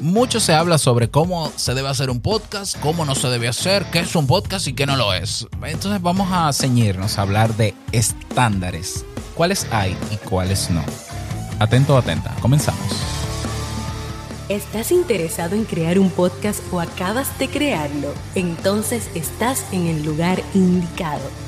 Mucho se habla sobre cómo se debe hacer un podcast, cómo no se debe hacer, qué es un podcast y qué no lo es. Entonces vamos a ceñirnos a hablar de estándares. ¿Cuáles hay y cuáles no? Atento atenta, comenzamos. ¿Estás interesado en crear un podcast o acabas de crearlo? Entonces estás en el lugar indicado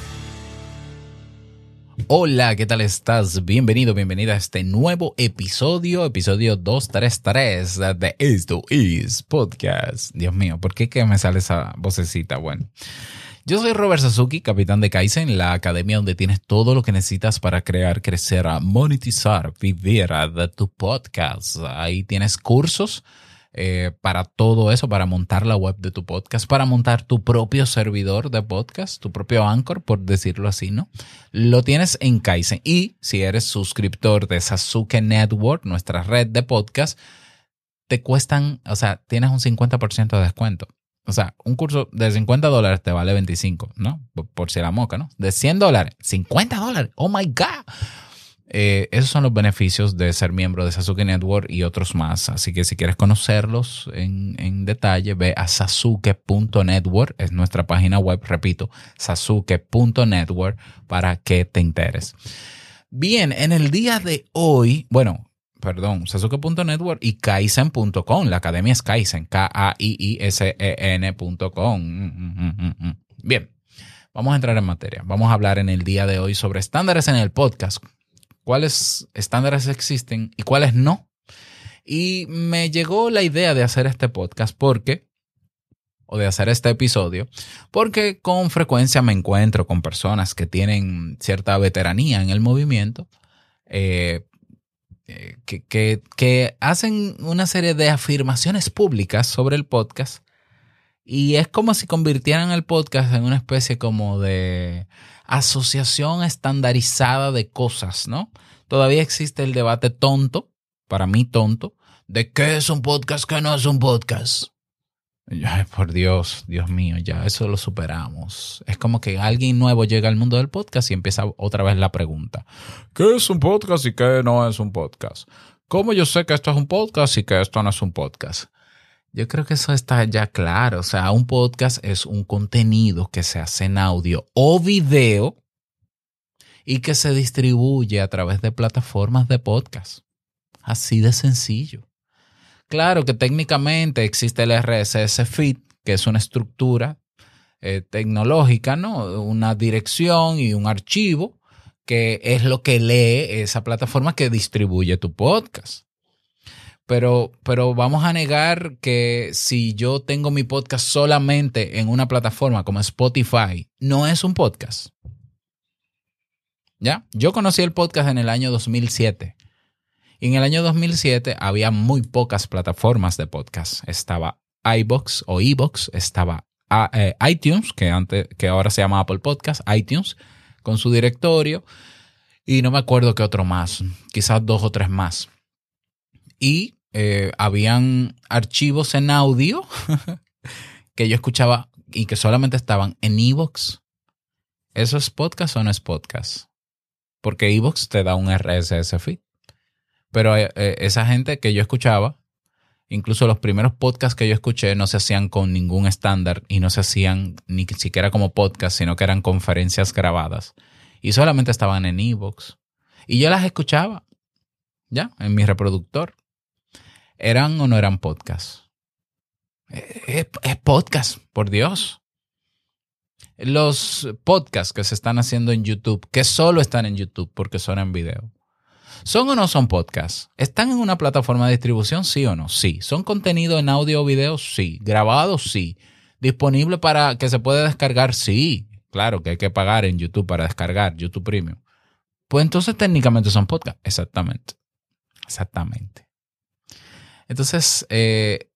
Hola, ¿qué tal estás? Bienvenido, bienvenida a este nuevo episodio, episodio 233 de Esto is Podcast. Dios mío, ¿por qué me sale esa vocecita? Bueno. Yo soy Robert Sasuki, capitán de Kaizen, la academia donde tienes todo lo que necesitas para crear, crecer, monetizar, vivir de tu podcast. Ahí tienes cursos eh, para todo eso, para montar la web de tu podcast, para montar tu propio servidor de podcast, tu propio Anchor, por decirlo así, ¿no? Lo tienes en Kaizen. Y si eres suscriptor de Sasuke Network, nuestra red de podcast, te cuestan, o sea, tienes un 50% de descuento. O sea, un curso de 50 dólares te vale 25, ¿no? Por, si la moca, ¿no? De 100 dólares, 50 dólares. Oh my God. Eh, esos son los beneficios de ser miembro de Sasuke Network y otros más. Así que si quieres conocerlos en, detalle, ve a sasuke.network, es nuestra página web, repito, sasuke.network para que te enteres. Bien, en el día de hoy, bueno, perdón, sasuke.network y kaizen.com, la academia es Kaizen, K-A-I-I-S-E-N.com. Mm, mm, mm, Bien, vamos a entrar en materia. Vamos a hablar en el día de hoy sobre estándares en el podcast cuáles estándares existen y cuáles no. Y me llegó la idea de hacer este podcast porque, o de hacer este episodio, porque con frecuencia me encuentro con personas que tienen cierta veteranía en el movimiento, eh, eh, que, que hacen una serie de afirmaciones públicas sobre el podcast y es como si convirtieran el podcast en una especie como de asociación estandarizada de cosas, ¿no? Todavía existe el debate tonto, para mí tonto, de qué es un podcast, qué no es un podcast. Ay, por Dios, Dios mío, ya eso lo superamos. Es como que alguien nuevo llega al mundo del podcast y empieza otra vez la pregunta. ¿Qué es un podcast y qué no es un podcast? ¿Cómo yo sé que esto es un podcast y que esto no es un podcast? Yo creo que eso está ya claro. O sea, un podcast es un contenido que se hace en audio o video y que se distribuye a través de plataformas de podcast. Así de sencillo. Claro que técnicamente existe el RSS feed, que es una estructura eh, tecnológica, ¿no? Una dirección y un archivo que es lo que lee esa plataforma que distribuye tu podcast. Pero, pero vamos a negar que si yo tengo mi podcast solamente en una plataforma como Spotify, no es un podcast. ¿Ya? Yo conocí el podcast en el año 2007. Y en el año 2007 había muy pocas plataformas de podcast. Estaba iBox o iBox, estaba ah, eh, iTunes, que, antes, que ahora se llama Apple Podcast, iTunes, con su directorio. Y no me acuerdo qué otro más, quizás dos o tres más. Y eh, habían archivos en audio que yo escuchaba y que solamente estaban en Evox. ¿Eso es podcast o no es podcast? Porque Evox te da un RSS feed. Pero eh, eh, esa gente que yo escuchaba, incluso los primeros podcasts que yo escuché no se hacían con ningún estándar y no se hacían ni siquiera como podcast, sino que eran conferencias grabadas. Y solamente estaban en Evox. Y yo las escuchaba, ya, en mi reproductor. ¿Eran o no eran podcasts? Es, podcast, por Dios. Los podcasts que se están haciendo en YouTube, que solo están en YouTube porque son en video, ¿son o no son podcasts? ¿Están en una plataforma de distribución, sí o no? Sí. ¿Son contenido en audio o video? Sí. ¿Grabado? Sí. ¿Disponible para que se pueda descargar? Sí. Claro que hay que pagar en YouTube para descargar YouTube Premium. Pues entonces técnicamente son podcasts. Exactamente. Exactamente. Entonces, eh,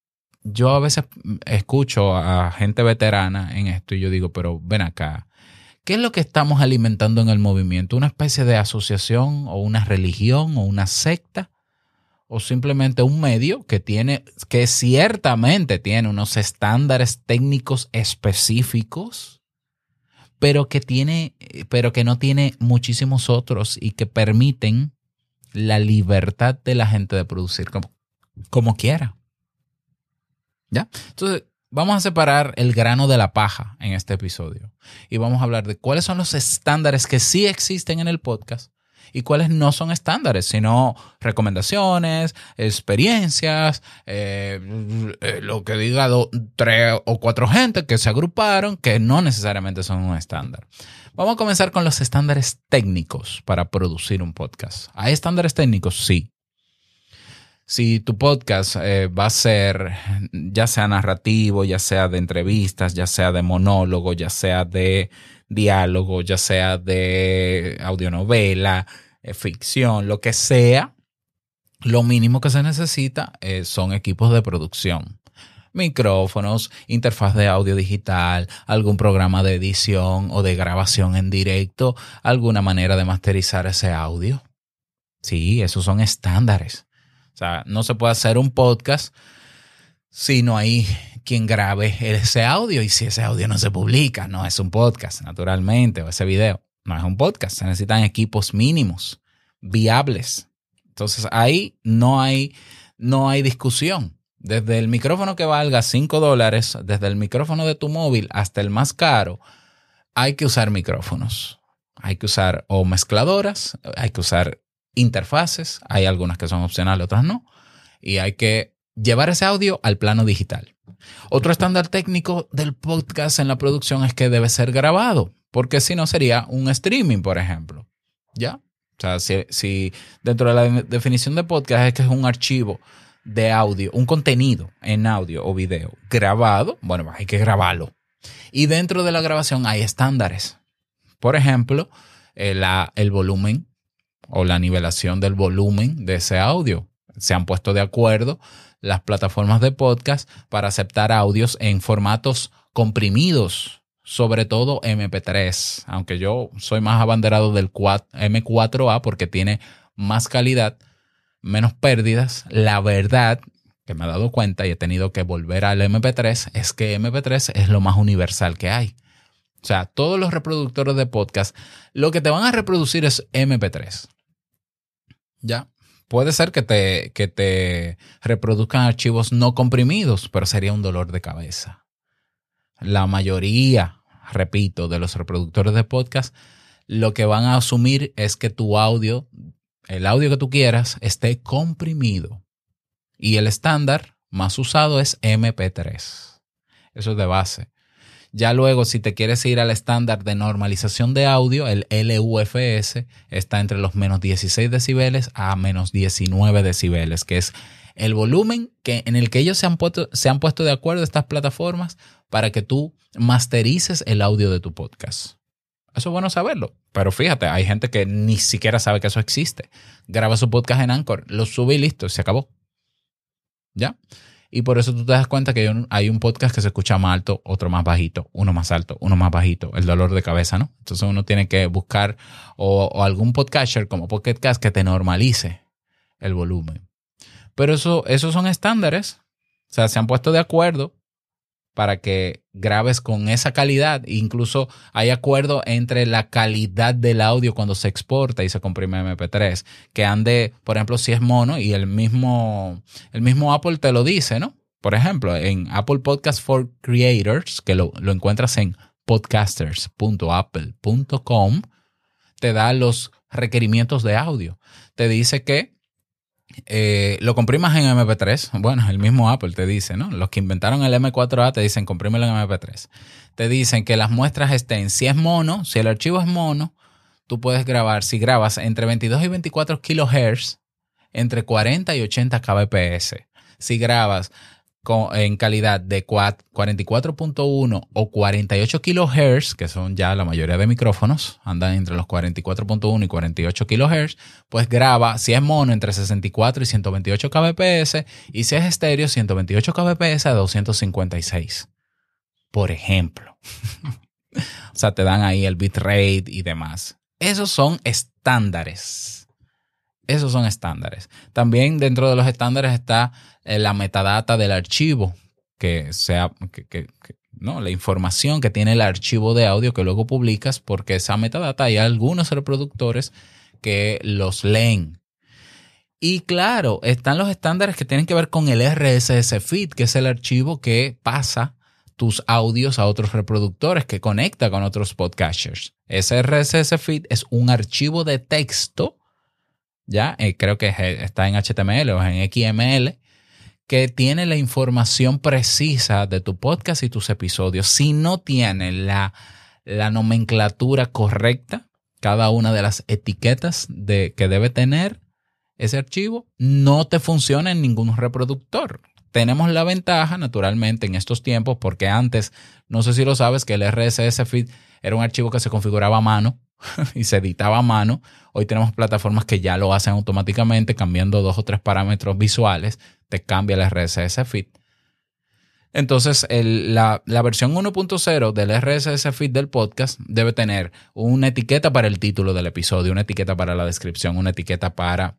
yo a veces escucho a gente veterana en esto y yo digo, pero ven acá, ¿qué es lo que estamos alimentando en el movimiento? ¿Una especie de asociación o una religión o una secta? ¿O simplemente un medio que tiene, que ciertamente tiene unos estándares técnicos específicos, pero que tiene, pero que no tiene muchísimos otros y que permiten la libertad de la gente de producir como, quiera? ¿Ya? Entonces, vamos a separar el grano de la paja en este episodio y vamos a hablar de cuáles son los estándares que sí existen en el podcast y cuáles no son estándares, sino recomendaciones, experiencias, eh, eh, lo que diga tres o cuatro gente que se agruparon que no necesariamente son un estándar. Vamos a comenzar con los estándares técnicos para producir un podcast. ¿Hay estándares técnicos? Sí si tu podcast eh, va a ser ya sea narrativo, ya sea de entrevistas, ya sea de monólogo, ya sea de diálogo, ya sea de audionovela, eh, ficción, lo que sea, lo mínimo que se necesita eh, son equipos de producción. Micrófonos, interfaz de audio digital, algún programa de edición o de grabación en directo, alguna manera de masterizar ese audio. Sí, esos son estándares. O sea, no se puede hacer un podcast si no hay quien grabe ese audio y si ese audio no se publica, no es un podcast, naturalmente, o ese video, no es un podcast, se necesitan equipos mínimos, viables. Entonces ahí no hay, no hay discusión. Desde el micrófono que valga 5 dólares, desde el micrófono de tu móvil hasta el más caro, hay que usar micrófonos. Hay que usar o mezcladoras, hay que usar interfaces, hay algunas que son opcionales, otras no, y hay que llevar ese audio al plano digital. Otro estándar técnico del podcast en la producción es que debe ser grabado, porque si no sería un streaming, por ejemplo. ¿Ya? O sea, si, dentro de la definición de podcast es que es un archivo de audio, un contenido en audio o video grabado, bueno, hay que grabarlo. Y dentro de la grabación hay estándares. Por ejemplo, eh, el volumen o la nivelación del volumen de ese audio. Se han puesto de acuerdo las plataformas de podcast para aceptar audios en formatos comprimidos, sobre todo MP3, aunque yo soy más abanderado del M4A porque tiene más calidad, menos pérdidas. La verdad que me he dado cuenta y he tenido que volver al MP3 es que MP3 es lo más universal que hay. O sea, todos los reproductores de podcast lo que te van a reproducir es MP3. Ya. Puede ser que te, que te reproduzcan archivos no comprimidos, pero sería un dolor de cabeza. La mayoría, repito, de los reproductores de podcast, lo que van a asumir es que tu audio, el audio que tú quieras, esté comprimido. Y el estándar más usado es MP3. Eso es de base. Ya luego, si te quieres ir al estándar de normalización de audio, el LUFS está entre los menos 16 decibeles a menos 19 decibeles, que es el volumen que, en el que ellos se han, puesto, se han puesto de acuerdo estas plataformas para que tú masterices el audio de tu podcast. Eso es bueno saberlo. Pero fíjate, hay gente que ni siquiera sabe que eso existe. Graba su podcast en Anchor, lo sube y listo, se acabó. ¿Ya? Y por eso tú te das cuenta que hay un podcast que se escucha más alto, otro más bajito, uno más alto, uno más bajito, el dolor de cabeza, ¿no? Entonces uno tiene que buscar o, algún podcaster como Podcast que te normalice el volumen. Pero eso, esos son estándares. O sea, se han puesto de acuerdo para que grabes con esa calidad. Incluso hay acuerdo entre la calidad del audio cuando se exporta y se comprime MP3, que ande, por ejemplo, si es mono y el mismo, el mismo Apple te lo dice, ¿no? Por ejemplo, en Apple Podcast for Creators, que lo, lo encuentras en podcasters.apple.com, te da los requerimientos de audio. Te dice que eh, lo comprimas en MP3. Bueno, el mismo Apple te dice, ¿no? Los que inventaron el M4A te dicen comprímelo en MP3. Te dicen que las muestras estén, si es mono, si el archivo es mono, tú puedes grabar, si grabas entre 22 y 24 kHz, entre 40 y 80 kbps. Si grabas en calidad de 44.1 o 48 kHz, que son ya la mayoría de micrófonos, andan entre los 44.1 y 48 kHz, pues graba, si es mono, entre 64 y 128 kbps, y si es estéreo, 128 kbps a 256, por ejemplo. o sea, te dan ahí el bitrate y demás. Esos son estándares. Esos son estándares. También dentro de los estándares está eh, la metadata del archivo, que sea que, ¿no? la información que tiene el archivo de audio que luego publicas, porque esa metadata hay algunos reproductores que los leen. Y claro, están los estándares que tienen que ver con el RSS feed, que es el archivo que pasa tus audios a otros reproductores, que conecta con otros podcasters. Ese RSS feed es un archivo de texto ya eh, creo que está en HTML o en XML, que tiene la información precisa de tu podcast y tus episodios. Si no tiene la, la nomenclatura correcta, cada una de las etiquetas de, que debe tener ese archivo, no te funciona en ningún reproductor. Tenemos la ventaja, naturalmente, en estos tiempos, porque antes, no sé si lo sabes, que el RSS feed era un archivo que se configuraba a mano y se editaba a mano. Hoy tenemos plataformas que ya lo hacen automáticamente, cambiando dos o tres parámetros visuales, te cambia el RSS feed. Entonces, la, la, versión 1.0 del RSS feed del podcast debe tener una etiqueta para el título del episodio, una etiqueta para la descripción, una etiqueta para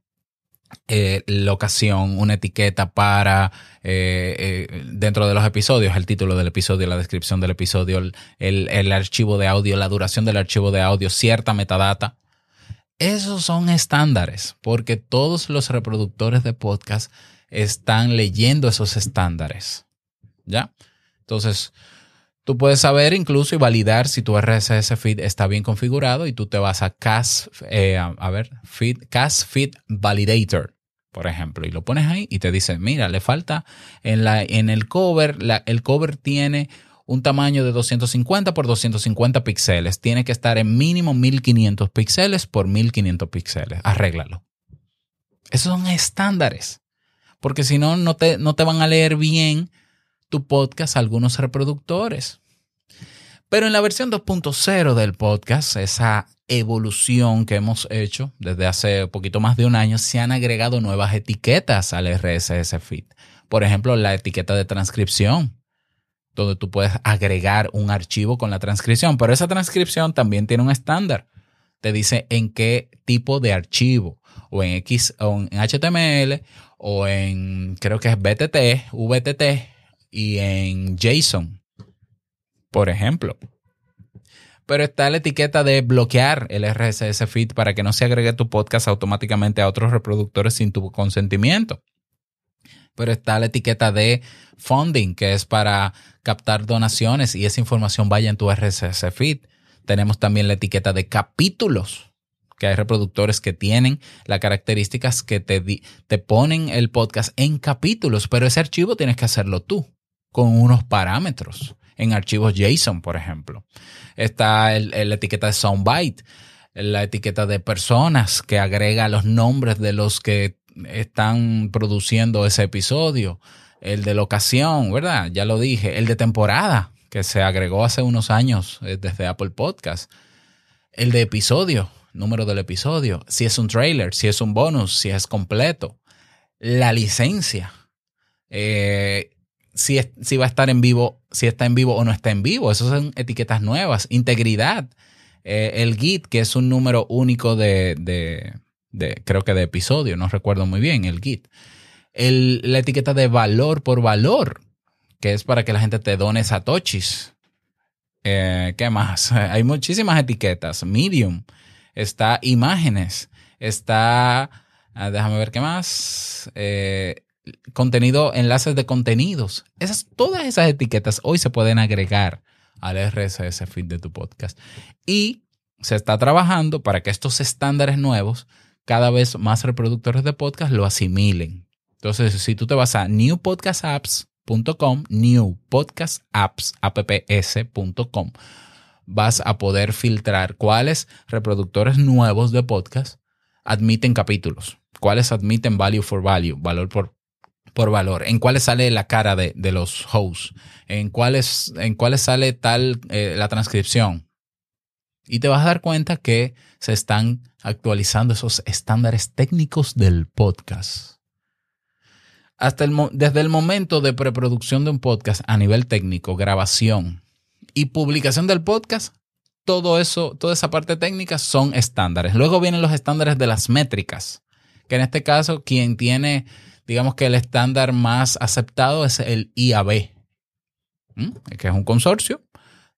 eh, locación, una etiqueta para eh, eh, dentro de los episodios, el título del episodio, la descripción del episodio, el, el, archivo de audio, la duración del archivo de audio, cierta metadata. Esos son estándares, porque todos los reproductores de podcast están leyendo esos estándares. ¿Ya? Entonces, Tú puedes saber incluso y validar si tu RSS feed está bien configurado y tú te vas a Cas, eh, a ver, Cas Feed Validator, por ejemplo, y lo pones ahí y te dice, mira, le falta en, la, en el cover, el cover tiene un tamaño de 250 por 250 píxeles. Tiene que estar en mínimo 1500 píxeles por 1500 píxeles. Arréglalo. Esos son estándares. Porque si no, no te, no te van a leer bien tu podcast algunos reproductores. Pero en la versión 2.0 del podcast, esa evolución que hemos hecho desde hace poquito más de un año, se han agregado nuevas etiquetas al RSS feed. Por ejemplo, la etiqueta de transcripción, donde tú puedes agregar un archivo con la transcripción, pero esa transcripción también tiene un estándar. Te dice en qué tipo de archivo, o en X, o en HTML, o en creo que es BTT, VTT, y en JSON, por ejemplo. Pero está la etiqueta de bloquear el RSS feed para que no se agregue tu podcast automáticamente a otros reproductores sin tu consentimiento. Pero está la etiqueta de funding, que es para captar donaciones y esa información vaya en tu RSS feed. Tenemos también la etiqueta de capítulos, que hay reproductores que tienen las características que te, te ponen el podcast en capítulos, pero ese archivo tienes que hacerlo tú con unos parámetros en archivos JSON, por ejemplo. Está la etiqueta de soundbite, la etiqueta de personas que agrega los nombres de los que están produciendo ese episodio, el de locación, ¿verdad? Ya lo dije, el de temporada, que se agregó hace unos años eh, desde Apple Podcast, el de episodio, número del episodio, si es un trailer, si es un bonus, si es completo, la licencia. Eh, si, va a estar en vivo, si está en vivo o no está en vivo. Esas son etiquetas nuevas. Integridad. Eh, el Git, que es un número único de, de, creo que de episodio, no recuerdo muy bien, el Git. El, la etiqueta de valor por valor, que es para que la gente te done satoshis. Eh, ¿Qué más? Hay muchísimas etiquetas. Medium. Está imágenes. Está, ah, déjame ver qué más. Eh, contenido, enlaces de contenidos. Esas, todas esas etiquetas hoy se pueden agregar al RSS feed de tu podcast. Y se está trabajando para que estos estándares nuevos, cada vez más reproductores de podcast lo asimilen. Entonces, si tú te vas a newpodcastapps.com, newpodcastapps.com, vas a poder filtrar cuáles reproductores nuevos de podcast admiten capítulos, cuáles admiten value for value, valor por por valor, en cuáles sale la cara de, los hosts, en cuáles, en cuáles sale tal eh, la transcripción. Y te vas a dar cuenta que se están actualizando esos estándares técnicos del podcast. Hasta el, desde el momento de preproducción de un podcast a nivel técnico, grabación y publicación del podcast, todo eso, toda esa parte técnica son estándares. Luego vienen los estándares de las métricas, que en este caso quien tiene, digamos que el estándar más aceptado es el IAB, que es un consorcio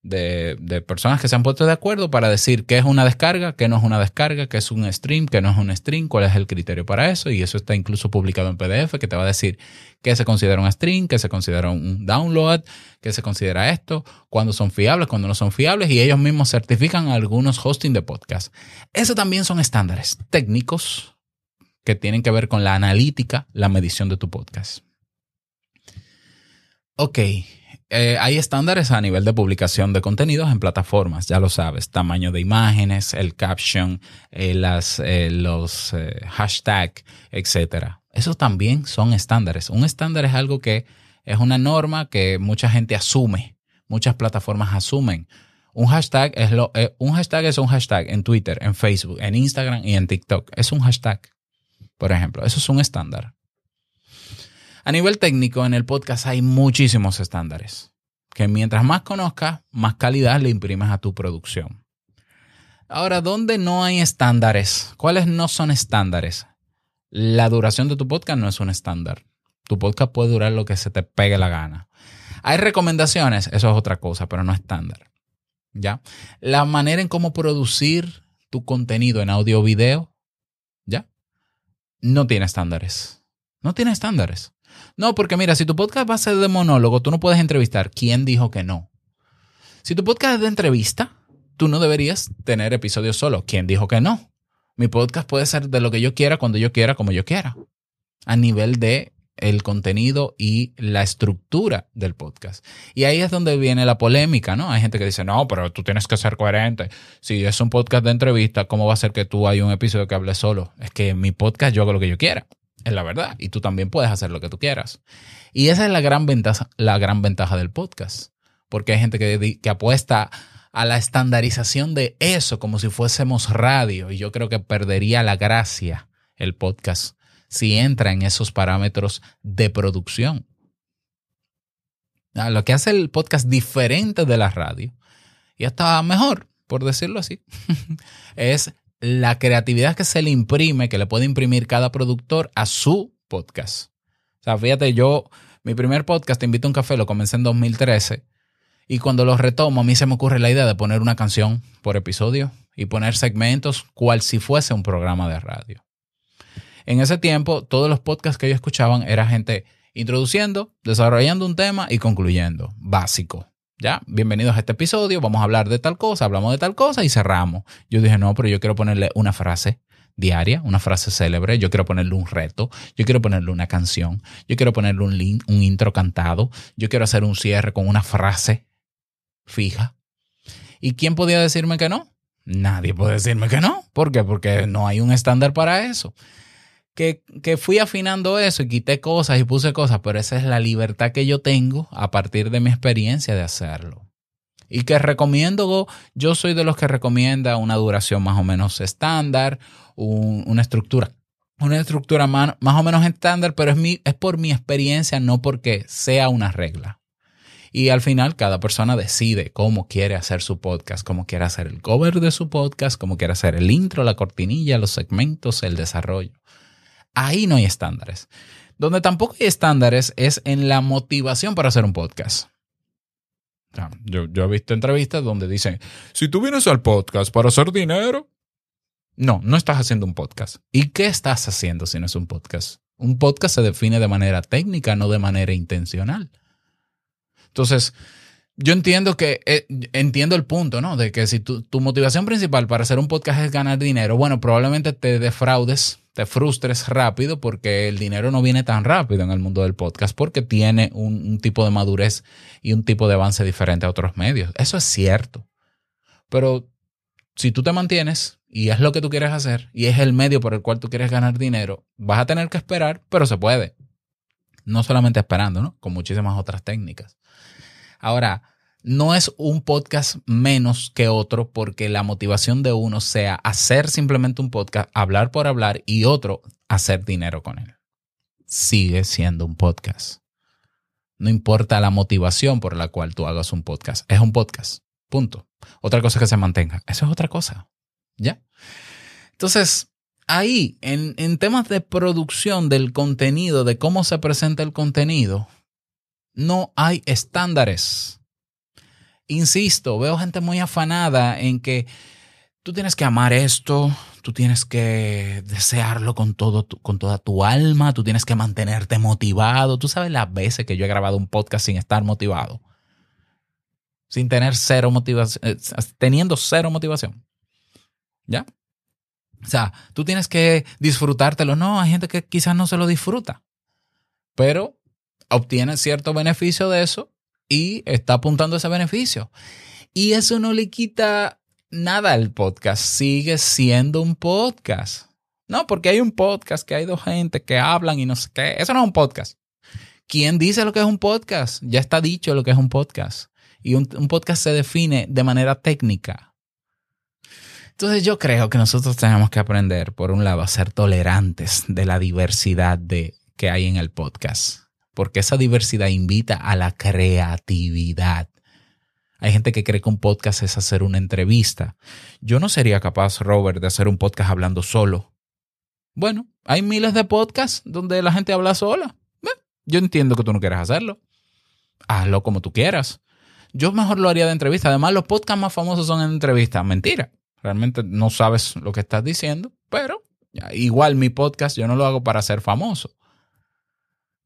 de, personas que se han puesto de acuerdo para decir qué es una descarga, qué no es una descarga, qué es un stream, qué no es un stream, cuál es el criterio para eso. Y eso está incluso publicado en PDF que te va a decir qué se considera un stream, qué se considera un download, qué se considera esto, cuándo son fiables, cuándo no son fiables. Y ellos mismos certifican algunos hosting de podcast. Eso también son estándares técnicos que tienen que ver con la analítica, la medición de tu podcast. Ok, eh, hay estándares a nivel de publicación de contenidos en plataformas, ya lo sabes, tamaño de imágenes, el caption, eh, las, eh, los hashtags, etc. Esos también son estándares. Un estándar es algo que es una norma que mucha gente asume, muchas plataformas asumen. Un hashtag es lo, un hashtag es un hashtag en Twitter, en Facebook, en Instagram y en TikTok. Es un hashtag, por ejemplo. Eso es un estándar. A nivel técnico, en el podcast hay muchísimos estándares, que mientras más conozcas, más calidad le imprimes a tu producción. Ahora, ¿dónde no hay estándares? ¿Cuáles no son estándares? La duración de tu podcast no es un estándar. Tu podcast puede durar lo que se te pegue la gana. Hay recomendaciones, eso es otra cosa, pero no estándar. ¿Ya? La manera en cómo producir tu contenido en audio o video. No tiene estándares. No tiene estándares. No, porque mira, si tu podcast va a ser de monólogo, tú no puedes entrevistar. ¿Quién dijo que no? Si tu podcast es de entrevista, tú no deberías tener episodios solo. ¿Quién dijo que no? Mi podcast puede ser de lo que yo quiera, cuando yo quiera, como yo quiera. A nivel de el contenido y la estructura del podcast. Y ahí es donde viene la polémica, ¿no? Hay gente que dice, no, pero tú tienes que ser coherente. Si es un podcast de entrevista, ¿cómo va a ser que tú hay un episodio que hable solo? Es que en mi podcast yo hago lo que yo quiera. Es la verdad. Y tú también puedes hacer lo que tú quieras. Y esa es la gran ventaja, la gran ventaja del podcast. Porque hay gente que, que apuesta a la estandarización de eso como si fuésemos radio. Y yo creo que perdería la gracia el podcast si entra en esos parámetros de producción. Lo que hace el podcast diferente de la radio, y hasta mejor, por decirlo así, es la creatividad que se le imprime, que le puede imprimir cada productor a su podcast. O sea, fíjate, yo, mi primer podcast, Te invito a un café, lo comencé en 2013. Y cuando lo retomo, a mí se me ocurre la idea de poner una canción por episodio y poner segmentos cual si fuese un programa de radio. En ese tiempo, todos los podcasts que yo escuchaban era gente introduciendo, desarrollando un tema y concluyendo. Básico. Ya, bienvenidos a este episodio, vamos a hablar de tal cosa, hablamos de tal cosa y cerramos. Yo dije, no, pero yo quiero ponerle una frase diaria, una frase célebre, yo quiero ponerle un reto, yo quiero ponerle una canción, yo quiero ponerle un, link, un intro cantado, yo quiero hacer un cierre con una frase fija. ¿Y quién podía decirme que no? Nadie puede decirme que no. ¿Por qué? Porque no hay un estándar para eso que, fui afinando eso y quité cosas y puse cosas, pero esa es la libertad que yo tengo a partir de mi experiencia de hacerlo. Y que recomiendo, yo soy de los que recomienda una duración más o menos estándar, una estructura, una estructura más, o menos estándar, pero es, mi, es por mi experiencia, no porque sea una regla. Y al final cada persona decide cómo quiere hacer su podcast, cómo quiere hacer el cover de su podcast, cómo quiere hacer el intro, la cortinilla, los segmentos, el desarrollo. Ahí no hay estándares. Donde tampoco hay estándares es en la motivación para hacer un podcast. Yo, he visto entrevistas donde dicen, si tú vienes al podcast para hacer dinero, no, no estás haciendo un podcast. ¿Y qué estás haciendo si no es un podcast? Un podcast se define de manera técnica, no de manera intencional. Entonces, yo entiendo que, eh, entiendo el punto, ¿no? De que si tu, tu motivación principal para hacer un podcast es ganar dinero, bueno, probablemente te defraudes te frustres rápido porque el dinero no viene tan rápido en el mundo del podcast porque tiene un, tipo de madurez y un tipo de avance diferente a otros medios. Eso es cierto. Pero si tú te mantienes y es lo que tú quieres hacer y es el medio por el cual tú quieres ganar dinero, vas a tener que esperar, pero se puede. No solamente esperando, ¿no? Con muchísimas otras técnicas. Ahora, no es un podcast menos que otro porque la motivación de uno sea hacer simplemente un podcast, hablar por hablar y otro hacer dinero con él. Sigue siendo un podcast. No importa la motivación por la cual tú hagas un podcast. Es un podcast. Punto. Otra cosa es que se mantenga. Eso es otra cosa. ¿Ya? Entonces, ahí, en, en temas de producción del contenido, de cómo se presenta el contenido, no hay estándares. Insisto, veo gente muy afanada en que tú tienes que amar esto, tú tienes que desearlo con, todo con toda tu alma, tú tienes que mantenerte motivado. Tú sabes las veces que yo he grabado un podcast sin estar motivado, sin tener cero motivación, eh, teniendo cero motivación. ¿Ya? O sea, tú tienes que disfrutártelo. No, hay gente que quizás no se lo disfruta, pero obtiene cierto beneficio de eso y está apuntando ese beneficio. Y eso no le quita nada al podcast. Sigue siendo un podcast. No, porque hay un podcast que hay dos gente que hablan y no sé qué. Eso no es un podcast. ¿Quién dice lo que es un podcast? Ya está dicho lo que es un podcast. Y un, podcast se define de manera técnica entonces yo creo que nosotros tenemos que aprender, por un lado, a ser tolerantes de la diversidad de, que hay en el podcast, porque esa diversidad invita a la creatividad. Hay gente que cree que un podcast es hacer una entrevista. Yo no sería capaz, Robert, de hacer un podcast hablando solo. Bueno, hay miles de podcasts donde la gente habla sola. Yo entiendo que tú no quieras hacerlo. Hazlo como tú quieras. Yo mejor lo haría de entrevista. Además, los podcasts más famosos son en entrevista. Mentira. Realmente no sabes lo que estás diciendo, pero igual mi podcast yo no lo hago para ser famoso.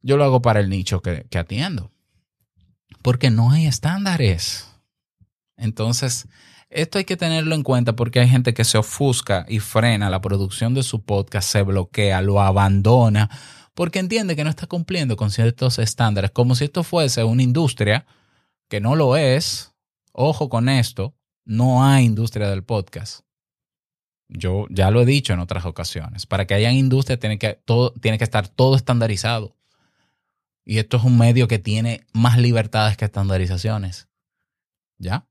Yo lo hago para el nicho que, que atiendo. Porque no hay estándares. Entonces, esto hay que tenerlo en cuenta porque hay gente que se ofusca y frena la producción de su podcast, se bloquea, lo abandona, porque entiende que no está cumpliendo con ciertos estándares, como si esto fuese una industria, que no lo es. Ojo con esto, no hay industria del podcast. Yo ya lo he dicho en otras ocasiones. Para que haya industria tiene que, todo, tiene que estar todo estandarizado. Y esto es un medio que tiene más libertades que estandarizaciones. ¿Ya?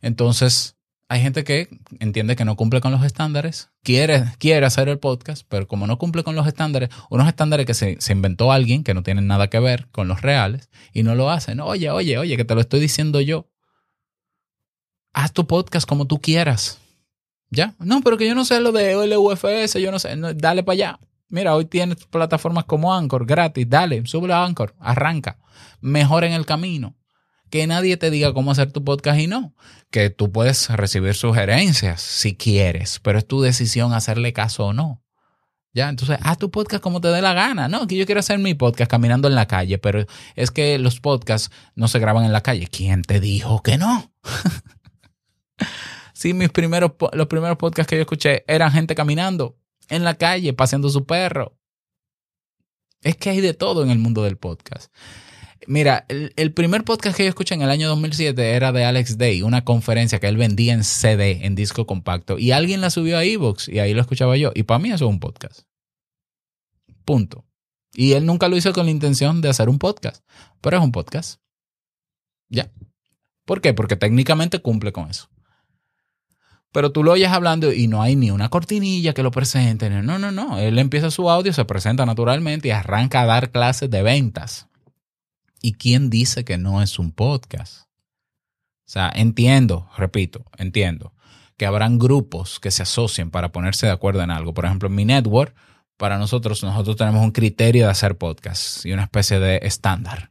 Entonces, hay gente que entiende que no cumple con los estándares, quiere, quiere hacer el podcast, pero como no cumple con los estándares, unos estándares que se, se, inventó alguien que no tienen nada que ver con los reales y no lo hacen. Oye, oye, oye, que te lo estoy diciendo yo haz tu podcast como tú quieras. ¿Ya? No, pero que yo no sé lo de LUFS, yo no sé. dale para allá. Mira, hoy tienes plataformas como Anchor, gratis. Dale, sube a Anchor, arranca. Mejor en el camino. Que nadie te diga cómo hacer tu podcast y no. Que tú puedes recibir sugerencias si quieres, pero es tu decisión hacerle caso o no. ¿Ya? Entonces, haz tu podcast como te dé la gana. No, que yo quiero hacer mi podcast caminando en la calle, pero es que los podcasts no se graban en la calle. ¿Quién te dijo que no? Sí, mis primeros, los primeros podcasts que yo escuché eran gente caminando en la calle, paseando su perro. Es que hay de todo en el mundo del podcast. Mira, el, primer podcast que yo escuché en el año 2007 era de Alex Day, una conferencia que él vendía en CD, en disco compacto, y alguien la subió a Evox y ahí lo escuchaba yo. Y para mí eso es un podcast. Punto. Y él nunca lo hizo con la intención de hacer un podcast, pero es un podcast. Ya. ¿Por qué? Porque técnicamente cumple con eso. Pero tú lo oyes hablando y no hay ni una cortinilla que lo presente. No, no, no. Él empieza su audio, se presenta naturalmente y arranca a dar clases de ventas. ¿Y quién dice que no es un podcast? O sea, entiendo, repito, entiendo que habrán grupos que se asocien para ponerse de acuerdo en algo. Por ejemplo, en mi network, para nosotros, nosotros tenemos un criterio de hacer podcasts y una especie de estándar.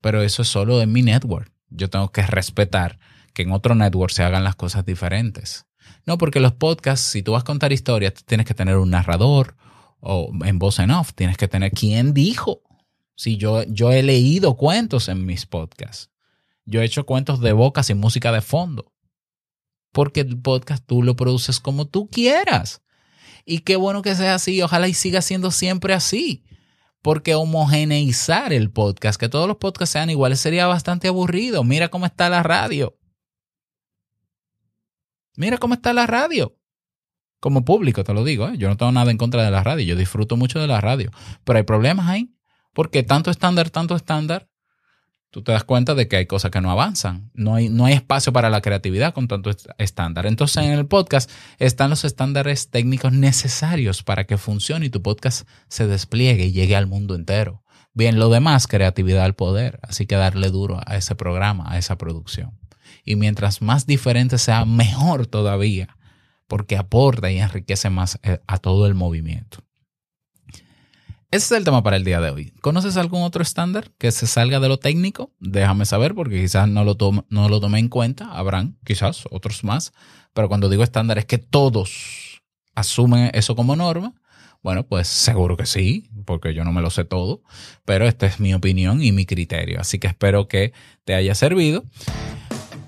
Pero eso es solo en mi network. Yo tengo que respetar que en otro network se hagan las cosas diferentes. No, porque los podcasts, si tú vas a contar historias, tienes que tener un narrador o en voz en off, tienes que tener quién dijo. Si yo, yo he leído cuentos en mis podcasts, yo he hecho cuentos de boca sin música de fondo, porque el podcast tú lo produces como tú quieras. Y qué bueno que sea así, ojalá y siga siendo siempre así. Porque homogeneizar el podcast, que todos los podcasts sean iguales, sería bastante aburrido. Mira cómo está la radio. Mira cómo está la radio. Como público, te lo digo, ¿eh? yo no tengo nada en contra de la radio, yo disfruto mucho de la radio, pero hay problemas ahí. Porque tanto estándar, tanto estándar, tú te das cuenta de que hay cosas que no avanzan. No hay, no hay espacio para la creatividad con tanto estándar. Entonces en el podcast están los estándares técnicos necesarios para que funcione y tu podcast se despliegue y llegue al mundo entero. Bien, lo demás, creatividad al poder. Así que darle duro a ese programa, a esa producción. Y mientras más diferente sea, mejor todavía, porque aporta y enriquece más eh, a todo el movimiento. Ese es el tema para el día de hoy. ¿Conoces algún otro estándar que se salga de lo técnico? Déjame saber porque quizás no lo, no lo tomé en cuenta. Habrán quizás otros más. Pero cuando digo estándar es que todos asumen eso como norma. Bueno, pues seguro que sí, porque yo no me lo sé todo. Pero esta es mi opinión y mi criterio. Así que espero que te haya servido.